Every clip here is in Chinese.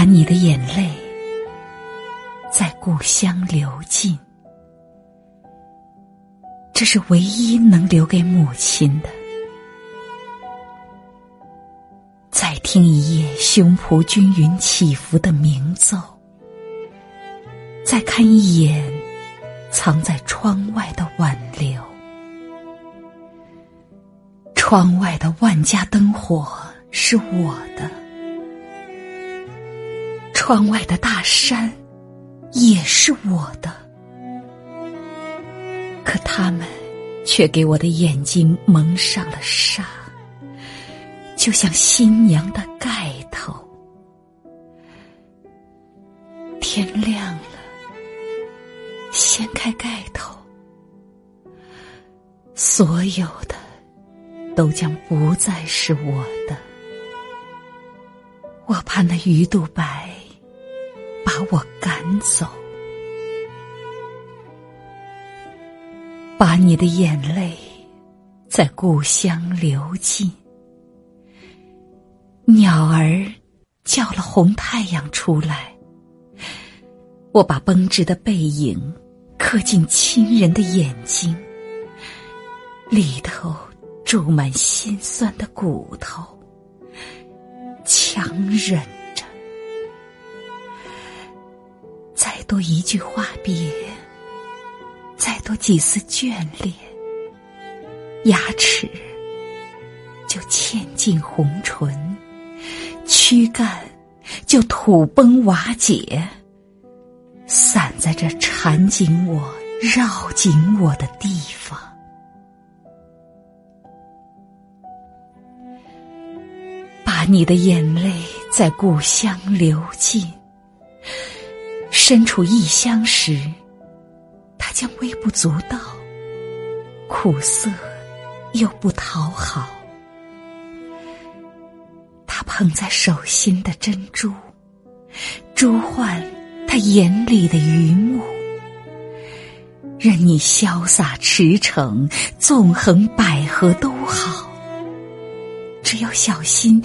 把你的眼泪在故乡流尽，这是唯一能留给母亲的。再听一夜胸脯均匀起伏的鸣奏，再看一眼藏在窗外的挽留。窗外的万家灯火是我的，窗外的大山也是我的，可他们却给我的眼睛蒙上了纱，就像新娘的盖头。天亮了，掀开盖头，所有的。都将不再是我的。我怕那鱼肚白把我赶走，把你的眼泪在故乡流尽。鸟儿叫了红太阳出来，我把绷直的背影刻进亲人的眼睛里头。注满心酸的骨头，强忍一句话别，再多几丝眷恋，牙齿就嵌进红唇，躯干就土崩瓦解，散在这缠紧我、绕紧我的地方。把你的眼泪在故乡流尽，身处异乡时，它将微不足道，苦涩又不讨好。他捧在手心的珍珠，珠换他眼里的榆木。任你潇洒驰骋，纵横捭阖都好。只要小心，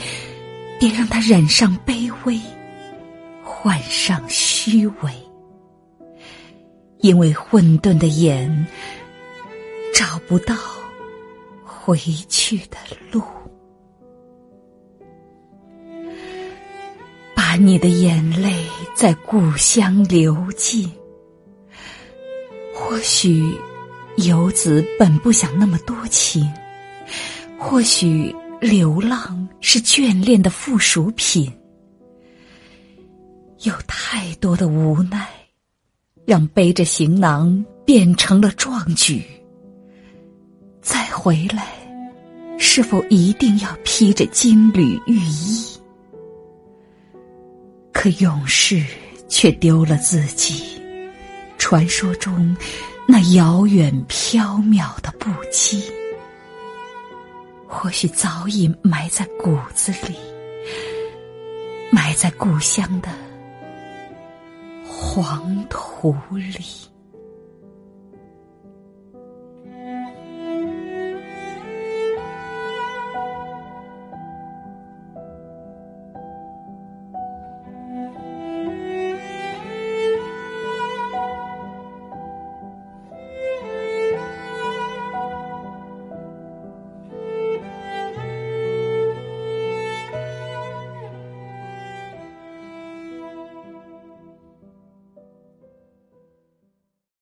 别让它染上卑微，换上虚伪。因为混沌的眼找不到回去的路。把你的眼泪在故乡流尽。或许游子本不想那么多情，或许。流浪是眷恋的附属品，有太多的无奈，让背着行囊变成了壮举。再回来，是否一定要披着金缕玉衣？可勇士却丢了自己，传说中那遥远缥缈的不羁。或许早已埋在骨子里，埋在故乡的黄土里。